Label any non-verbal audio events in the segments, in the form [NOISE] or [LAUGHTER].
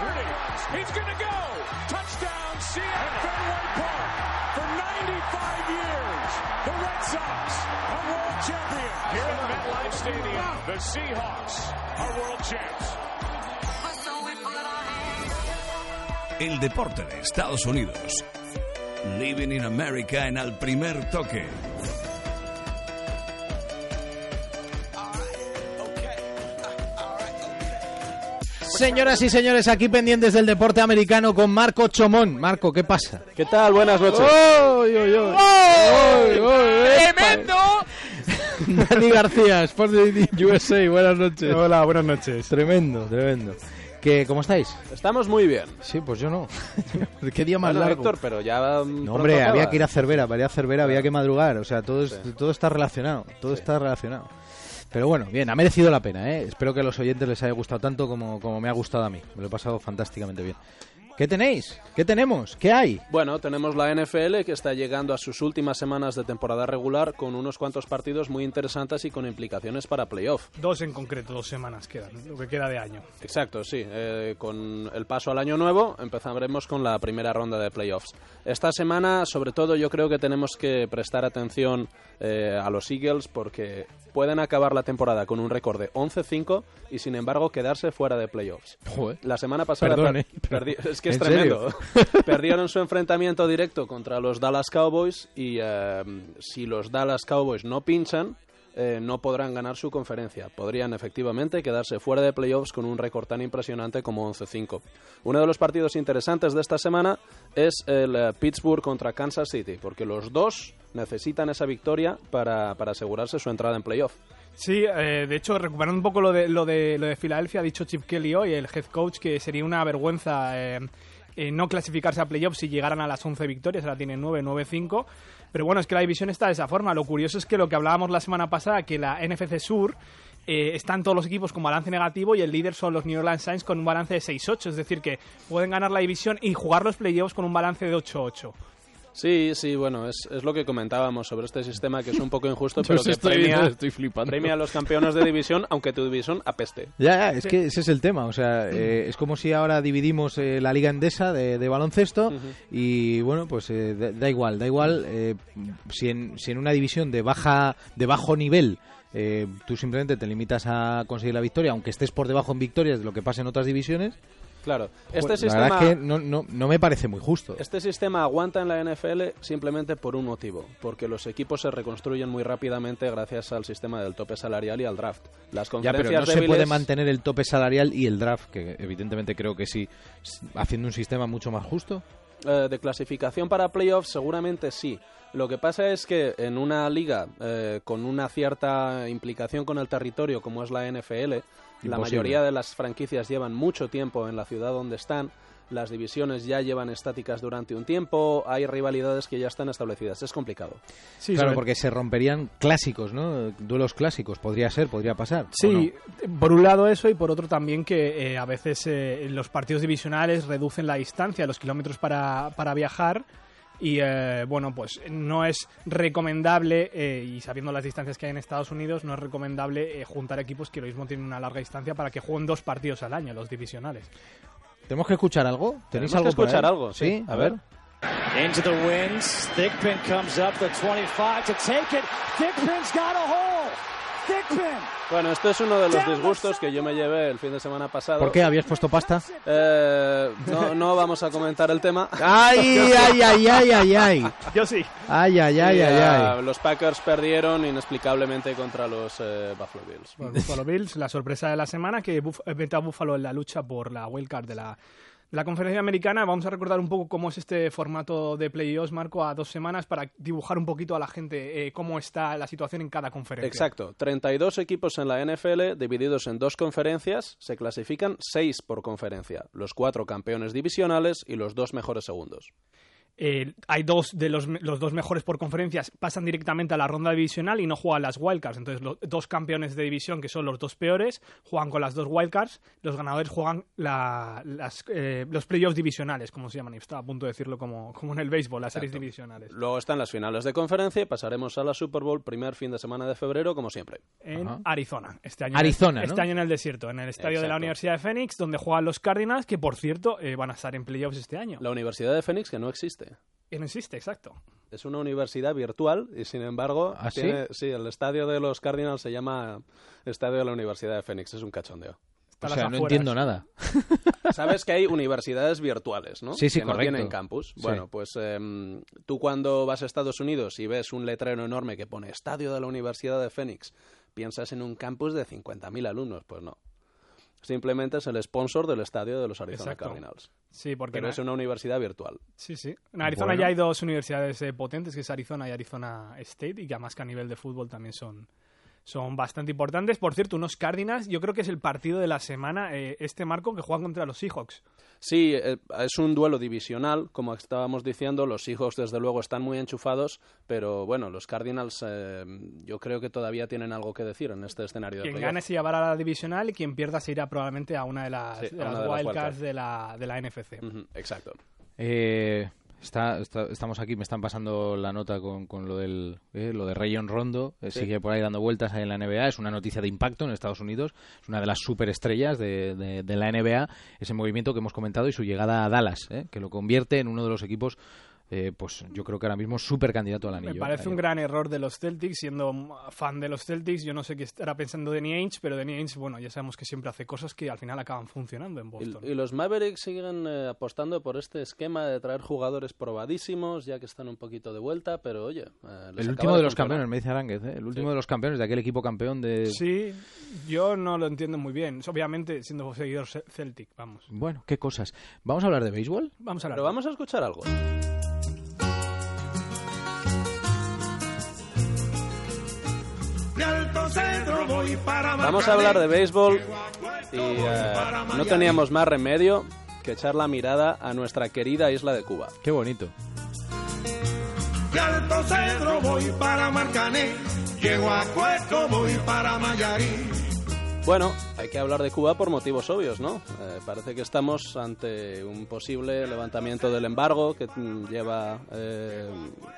He's going to go. Touchdown, Seattle Fenway Park. For 95 years, the Red Sox are world champions. Here at MetLife Stadium, the Seahawks are world champs. El deporte de Estados Unidos. Living in America en el primer toque. Señoras y señores, aquí pendientes del deporte americano con Marco Chomón. Marco, ¿qué pasa? ¿Qué tal? Buenas noches. ¡Oy, oy, oy! ¡Oy, oy! ¡Tremendo! [LAUGHS] Dani García, Sports de USA, buenas noches. Hola, buenas noches. Tremendo, tremendo. ¿Qué, ¿Cómo estáis? Estamos muy bien. Sí, pues yo no. [LAUGHS] ¿Qué día más Bueno, largo? Héctor, pero ya. No, hombre, acaba. había que ir a Cervera, para ir a Cervera había que madrugar, o sea, todo, es- todo está relacionado, todo está relacionado. Pero bueno, bien, ha merecido la pena, ¿eh? Espero que a los oyentes les haya gustado tanto como, como me ha gustado a mí. Me lo he pasado fantásticamente bien. ¿Qué tenéis? ¿Qué tenemos? ¿Qué hay? Bueno, tenemos la NFL que está llegando a sus últimas semanas de temporada regular con unos cuantos partidos muy interesantes y con implicaciones para playoff. Dos en concreto, dos semanas quedan, lo que queda de año. Exacto, sí. Eh, con el paso al año nuevo empezaremos con la primera ronda de playoffs. Esta semana, sobre todo, yo creo que tenemos que prestar atención eh, a los Eagles porque pueden acabar la temporada con un récord de 11-5 y, sin embargo, quedarse fuera de playoffs. La semana pasada Perdón, per- ¿eh? Pero- [LAUGHS] es que es ¿en tremendo. [LAUGHS] Perdieron su enfrentamiento directo contra los Dallas Cowboys y eh, si los Dallas Cowboys no pinchan, eh, no podrán ganar su conferencia. Podrían efectivamente quedarse fuera de playoffs con un récord tan impresionante como 11-5. Uno de los partidos interesantes de esta semana es el eh, Pittsburgh contra Kansas City, porque los dos necesitan esa victoria para, para asegurarse su entrada en playoff. Sí, eh, de hecho, recuperando un poco lo de, lo, de, lo de Filadelfia, ha dicho Chip Kelly hoy, el head coach, que sería una vergüenza eh, eh, no clasificarse a playoffs si llegaran a las 11 victorias, ahora tienen 9, 9, 5. Pero bueno, es que la división está de esa forma. Lo curioso es que lo que hablábamos la semana pasada, que la NFC Sur eh, están todos los equipos con balance negativo y el líder son los New Orleans Saints con un balance de 6-8. Es decir, que pueden ganar la división y jugar los playoffs con un balance de 8-8. Sí, sí, bueno, es, es lo que comentábamos sobre este sistema que es un poco injusto, [LAUGHS] pero que estoy premia, estoy flipando. premia a los campeones de división, aunque tu división apeste. Ya, ya, es que ese es el tema. O sea, eh, es como si ahora dividimos eh, la liga endesa de, de baloncesto y bueno, pues eh, da, da igual, da igual eh, si, en, si en una división de baja de bajo nivel eh, tú simplemente te limitas a conseguir la victoria, aunque estés por debajo en victorias de lo que pasa en otras divisiones. Claro, este pues, sistema... La verdad es que no, no, no me parece muy justo. Este sistema aguanta en la NFL simplemente por un motivo, porque los equipos se reconstruyen muy rápidamente gracias al sistema del tope salarial y al draft. Las Ya, conferencias pero no se puede mantener el tope salarial y el draft, que evidentemente creo que sí, haciendo un sistema mucho más justo. Eh, de clasificación para playoffs seguramente sí. Lo que pasa es que en una liga eh, con una cierta implicación con el territorio como es la NFL, la mayoría de las franquicias llevan mucho tiempo en la ciudad donde están, las divisiones ya llevan estáticas durante un tiempo, hay rivalidades que ya están establecidas, es complicado. Sí, claro, sobre- porque se romperían clásicos, ¿no? Duelos clásicos, podría ser, podría pasar. ¿o Sí, por un lado eso y por otro también que eh, a veces eh, los partidos divisionales reducen la distancia, los kilómetros para, para viajar y eh, bueno, pues no es recomendable eh, y sabiendo las distancias que hay en Estados Unidos, no es recomendable eh, juntar equipos que lo mismo tienen una larga distancia para que jueguen dos partidos al año, los divisionales. ¿Tenemos que escuchar algo? ¿Tenéis Tenemos que algo por escuchar ahí? algo, sí. a A ver. ver. Into the wings. Thigpen comes up the 25 to take it. Thigpen's got a hole. Bueno, esto es uno de los disgustos que yo me llevé el fin de semana pasado. ¿Por qué? ¿Habías puesto pasta? Eh, no, no vamos a comentar el tema. ¡Ay, [LAUGHS] ay, ay, ay, ay, ay! Yo sí. ¡Ay, ay, ay, Y, ay, eh, ay! Los Packers perdieron inexplicablemente contra los eh, Buffalo Bills. Bueno, Buffalo Bills, la sorpresa de la semana que Buff- eh, mete a Buffalo en la lucha por la wildcard de la, la conferencia americana. Vamos a recordar un poco cómo es este formato de playoffs, Marco, a dos semanas para dibujar un poquito a la gente eh, cómo está la situación en cada conferencia. Exacto, 32 equipos en la NFL divididos en dos conferencias, se clasifican seis por conferencia, los cuatro campeones divisionales y los dos mejores segundos. Eh, hay dos de los, los dos mejores por conferencias pasan directamente a la ronda divisional y no juegan las wildcards. Entonces, los dos campeones de división, que son los dos peores, juegan con las dos wildcards. Los ganadores juegan la- las, eh, los playoffs divisionales, como se llaman. Y estaba a punto de decirlo como, como en el béisbol, las series divisionales. Luego están las finales de conferencia y pasaremos a la Super Bowl primer fin de semana de febrero, como siempre. En Ajá. Arizona. Este año Arizona, en el, ¿no? Este año en el desierto, en el estadio de la Exacto. Universidad de Phoenix, donde juegan los Cardinals, que por cierto eh, van a estar en playoffs este año. La Universidad de Phoenix, que no existe. Que no existe, exacto. Es una universidad virtual y, sin embargo, ¿Ah, sí? tiene- sí, el estadio de los Cardinals se llama Estadio de la Universidad de Phoenix. Es un cachondeo. O sea, no entiendo nada. [LAUGHS] Sabes que hay universidades virtuales, ¿no? Sí, sí, que no correcto. tienen campus. Sí. Bueno, pues em, tú cuando vas a Estados Unidos y ves un letrero enorme que pone Estadio de la Universidad de Phoenix, piensas en un campus de 50.000 alumnos. Pues no. Simplemente es el sponsor del estadio de los Arizona Exacto. Cardinals. Sí, porque Pero no- es una universidad virtual. Sí, sí. En Arizona Bueno. ya hay dos universidades eh, potentes, que es Arizona y Arizona State, y que además que a nivel de fútbol también son, son bastante importantes. Por cierto, unos Cardinals, yo creo que es el partido de la semana, eh, este marco, que juegan contra los Seahawks. Sí, eh, es un duelo divisional, como estábamos diciendo. Los Seahawks, desde luego, están muy enchufados, pero bueno, los Cardinals eh, yo creo que todavía tienen algo que decir en este escenario de Quien playoff. gane se llevará a la divisional y quien pierda se irá probablemente a una de las, Sí, de las de wildcards de la, de la NFC. Ujú, exacto. Eh, está, está- estamos aquí, me están pasando la nota con, con lo del eh, lo de Rayon Rondo, eh, Sí. sigue por ahí dando vueltas ahí en la NBA, es una noticia de impacto en Estados Unidos, es una de las superestrellas de, de, de la NBA, ese movimiento que hemos comentado y su llegada a Dallas, eh, que lo convierte en uno de los equipos, eh, pues yo creo que ahora mismo súper candidato al anillo. Me parece un gran error de los Celtics, siendo fan de los Celtics. Yo no sé qué estará pensando Danny Ainge, pero Danny Ainge, bueno, ya sabemos que siempre hace cosas que al final acaban funcionando en Boston. y los Mavericks siguen eh, apostando por este esquema de traer jugadores probadísimos, ya que están un poquito de vuelta, pero oye... eh, les El último de los campeones, me dice Aránguez, eh, el último Sí. de los campeones de aquel equipo campeón de... Sí, yo no lo entiendo muy bien. Obviamente, siendo seguidor ce- Celtic, vamos. Bueno, qué cosas. ¿Vamos a hablar de béisbol? Vamos a hablar. Pero vamos a escuchar algo. Vamos a hablar de béisbol y eh, no teníamos más remedio que echar la mirada a nuestra querida isla de Cuba. Qué bonito. De Alto Cedro voy para Marcané, llego a Cueto, voy para Mayarí. Bueno, hay que hablar de Cuba por motivos obvios, ¿no? Eh, parece que estamos ante un posible levantamiento del embargo que mm, lleva, eh,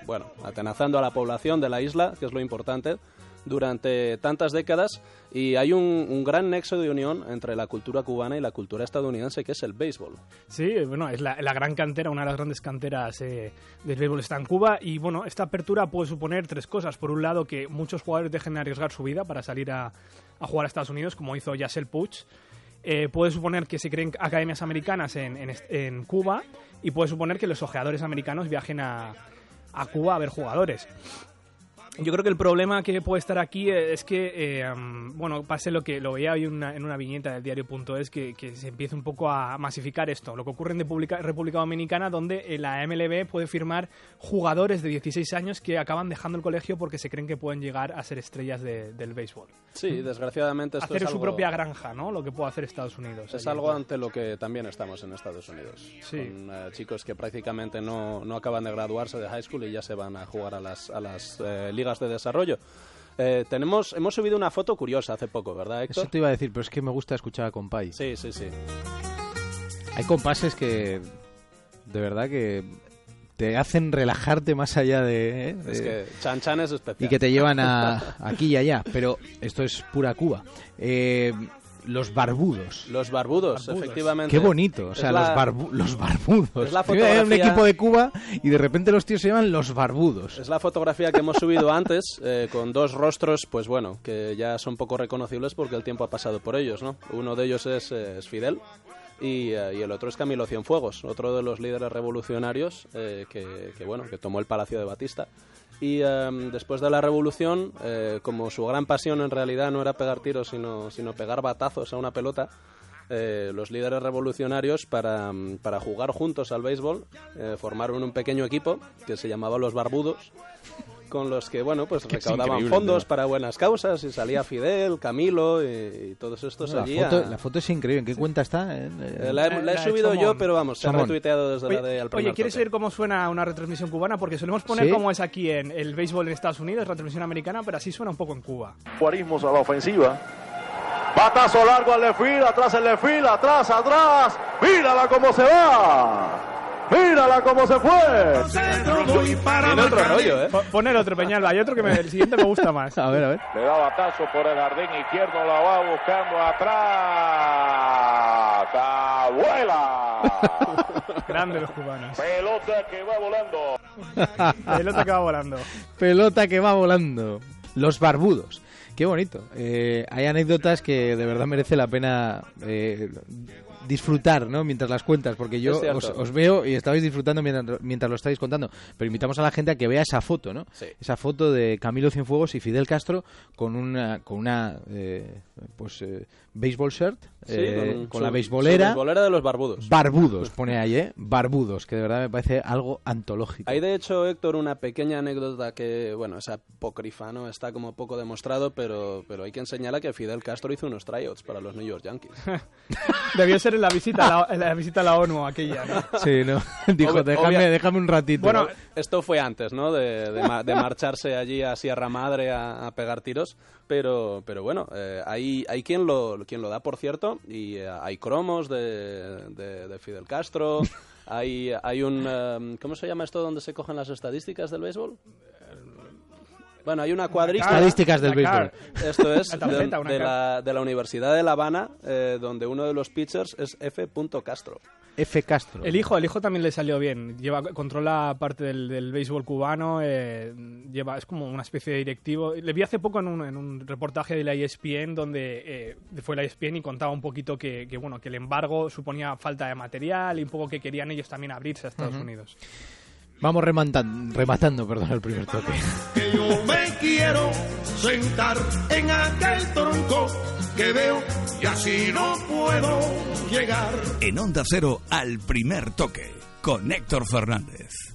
bueno, atenazando a la población de la isla, que es lo importante, durante tantas décadas y hay un, un gran nexo de unión entre la cultura cubana y la cultura estadounidense, que es el béisbol. Sí, bueno, es la, la gran cantera, una de las grandes canteras eh, del béisbol está en Cuba y bueno, esta apertura puede suponer tres cosas. Por un lado, que muchos jugadores dejen de arriesgar su vida para salir a, a jugar a Estados Unidos, como hizo Yasel Puig. Eh, puede suponer que se creen academias americanas en, en en Cuba y puede suponer que los ojeadores americanos viajen a, a Cuba a ver jugadores. Yo creo que el problema que puede estar aquí eh, es que, eh, mm, bueno, pase lo que lo veía hoy una- en una viñeta del diario.es, que, que se empiece un poco a masificar esto. Lo que ocurre en República, República Dominicana, donde eh, la MLB puede firmar jugadores de 16 años que acaban dejando el colegio porque se creen que pueden llegar a ser estrellas de- del béisbol. Sí, desgraciadamente esto Hacer es su algo, propia granja, ¿no? Lo que puede hacer Estados Unidos. es allí. algo ante lo que también estamos en Estados Unidos. Sí. Con eh, chicos que prácticamente no, no acaban de graduarse de high school y ya se van a jugar a las, a las eh, ligas de desarrollo. Eh, tenemos, hemos subido una foto curiosa hace poco, ¿verdad, Héctor? Eso te iba a decir, pero es que me gusta escuchar a Compay. Sí, sí, sí. Hay compases que de verdad que te hacen relajarte más allá de... ¿eh? Es de- que Chan Chan es especial. y que te llevan a [LAUGHS] aquí y allá, pero esto es pura Cuba. Eh, los barbudos. Los barbudos, Barbudos. efectivamente. Qué bonito, o Es sea, la- los, barbu- los barbudos. es la era un fotografía- equipo de Cuba y de repente los tíos se llaman los barbudos. Es la fotografía que hemos subido antes, eh, con dos rostros, pues bueno, que ya son poco reconocibles porque el tiempo ha pasado por ellos, ¿no? Uno de ellos es, eh, es Fidel y, eh, y el otro es Camilo Cienfuegos, otro de los líderes revolucionarios eh, que, que, bueno, que tomó el Palacio de Batista. Y eh, después de la revolución, eh, como su gran pasión en realidad no era pegar tiros, sino, sino pegar batazos a una pelota, eh, los líderes revolucionarios para, mm, para jugar juntos al béisbol eh, formaron un pequeño equipo que se llamaba los Barbudos con los que, bueno, pues que recaudaban fondos para buenas causas y salía Fidel, Camilo y, y todos estos la, allí. foto, a- la foto es increíble. ¿En qué cuenta está? Eh, Eh, la he, la subido yo, pero vamos, se ha retuiteado desde la de Oye, al oye, ¿quieres oír cómo suena una retransmisión cubana? Porque solemos poner ¿Sí? cómo es aquí en el béisbol en Estados Unidos, retransmisión americana, pero así suena un poco en Cuba. Juarismos a la ofensiva. Batazo largo al lefil, atrás el lefil, atrás, atrás. Mírala cómo se va. Mírala cómo se fue. Tiene otro rollo, ¿eh? Po- Pon el otro, Peñalba. Hay otro que me- el siguiente me gusta más. [LAUGHS] A ver, a ver. Le da batazo por el jardín izquierdo, la va buscando atrás. ¡Abuela! [LAUGHS] Grande los cubanos. Pelota que va volando. [LAUGHS] Pelota que va volando. Pelota que va volando. Los barbudos. Qué bonito. Eh, hay anécdotas que de verdad merece la pena eh, disfrutar, ¿no? Mientras las cuentas, porque yo os, os veo y estabais disfrutando mientras, mientras lo estáis contando. Pero invitamos a la gente a que vea esa foto, ¿no? Sí. Esa foto de Camilo Cienfuegos y Fidel Castro con una, con una, eh, pues, eh, baseball shirt, Sí, eh, con, con su- la beisbolera. beisbolera de los barbudos. Barbudos, pone ahí, ¿eh? Barbudos, que de verdad me parece algo antológico. Hay de hecho, Héctor, una pequeña anécdota que, bueno, es apócrifa, ¿no? Está como poco demostrado, pero, pero hay quien señala que Fidel Castro hizo unos tryouts para los New York Yankees. [LAUGHS] Debió ser en la visita a la, en la, visita a la ONU aquella, ¿no? Sí, ¿no? [LAUGHS] Dijo, déjame, obvia- déjame un ratito. Bueno, Esto fue antes, ¿no? De, de ma- de marcharse allí a Sierra Madre a, a pegar tiros, pero, pero bueno, eh, hay, hay quien, lo, quien lo da por cierto y eh, hay cromos de, de- de Fidel Castro, [LAUGHS] hay, hay un... eh, ¿Cómo se llama esto donde se cogen las estadísticas del béisbol? Bueno, hay una cuadrística... Estadísticas del béisbol. Esto es tarjeta, de, de la, de la Universidad de La Habana, eh, donde uno de los pitchers es F. Castro. F. Castro. El hijo, el hijo también le salió bien. Lleva, controla parte del, del béisbol cubano. eh, lleva, es como una especie de directivo. Le vi hace poco en un, en un reportaje de la ESPN donde eh, fue la ESPN y contaba un poquito que, que, bueno que el embargo suponía falta de material y un poco que querían ellos también abrirse a Estados Unidos. Vamos rematando, rematando perdón, el primer toque. que yo me quiero sentar en aquel tronco que veo y así no puedo llegar. En Onda Cero, al primer toque, con Héctor Fernández.